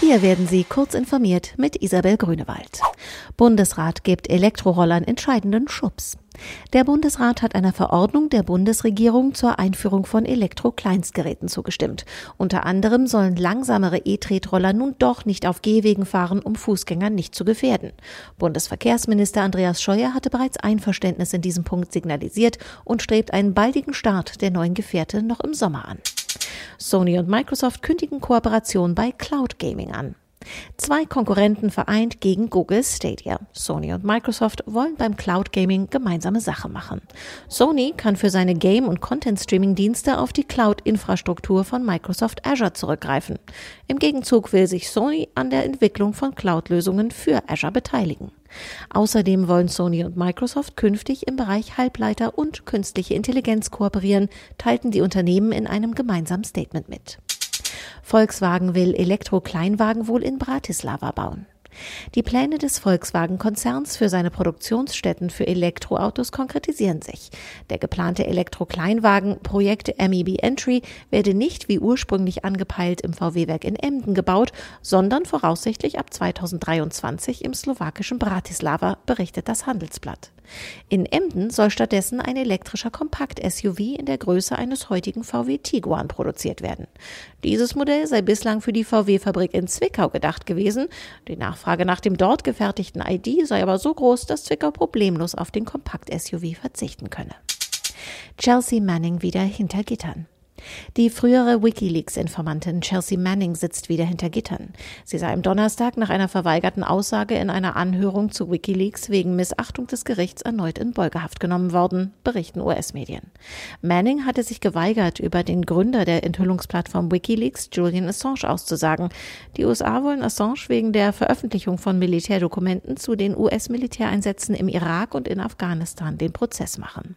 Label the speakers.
Speaker 1: Hier werden Sie kurz informiert mit Isabel Grünewald. Bundesrat gibt Elektrorollern entscheidenden Schubs. Der Bundesrat hat einer Verordnung der Bundesregierung zur Einführung von Elektro-Kleinstgeräten zugestimmt. Unter anderem sollen langsamere E-Tretroller nun doch nicht auf Gehwegen fahren, um Fußgänger nicht zu gefährden. Bundesverkehrsminister Andreas Scheuer hatte bereits Einverständnis in diesem Punkt signalisiert und strebt einen baldigen Start der neuen Gefährte noch im Sommer an. Sony und Microsoft kündigen Kooperation bei Cloud Gaming an. Zwei Konkurrenten vereint gegen Google Stadia. Sony und Microsoft wollen beim Cloud Gaming gemeinsame Sache machen. Sony kann für seine Game- und Content-Streaming-Dienste auf die Cloud-Infrastruktur von Microsoft Azure zurückgreifen. Im Gegenzug will sich Sony an der Entwicklung von Cloud-Lösungen für Azure beteiligen. Außerdem wollen Sony und Microsoft künftig im Bereich Halbleiter und künstliche Intelligenz kooperieren, teilten die Unternehmen in einem gemeinsamen Statement mit. Volkswagen will Elektro-Kleinwagen wohl in Bratislava bauen. Die Pläne des Volkswagen-Konzerns für seine Produktionsstätten für Elektroautos konkretisieren sich. Der geplante Elektro-Kleinwagen Projekt MEB Entry werde nicht wie ursprünglich angepeilt im VW-Werk in Emden gebaut, sondern voraussichtlich ab 2023 im slowakischen Bratislava, berichtet das Handelsblatt. In Emden soll stattdessen ein elektrischer Kompakt-SUV in der Größe eines heutigen VW Tiguan produziert werden. Dieses Modell sei bislang für die VW-Fabrik in Zwickau gedacht gewesen. Die Nachfrage nach dem dort gefertigten ID sei aber so groß, dass Zwickau problemlos auf den Kompakt-SUV verzichten könne. Chelsea Manning wieder hinter Gittern. Die frühere Wikileaks-Informantin Chelsea Manning sitzt wieder hinter Gittern. Sie sei am Donnerstag nach einer verweigerten Aussage in einer Anhörung zu Wikileaks wegen Missachtung des Gerichts erneut in Beugehaft genommen worden, berichten US-Medien. Manning hatte sich geweigert, über den Gründer der Enthüllungsplattform Wikileaks, Julian Assange, auszusagen. Die USA wollen Assange wegen der Veröffentlichung von Militärdokumenten zu den US-Militäreinsätzen im Irak und in Afghanistan den Prozess machen.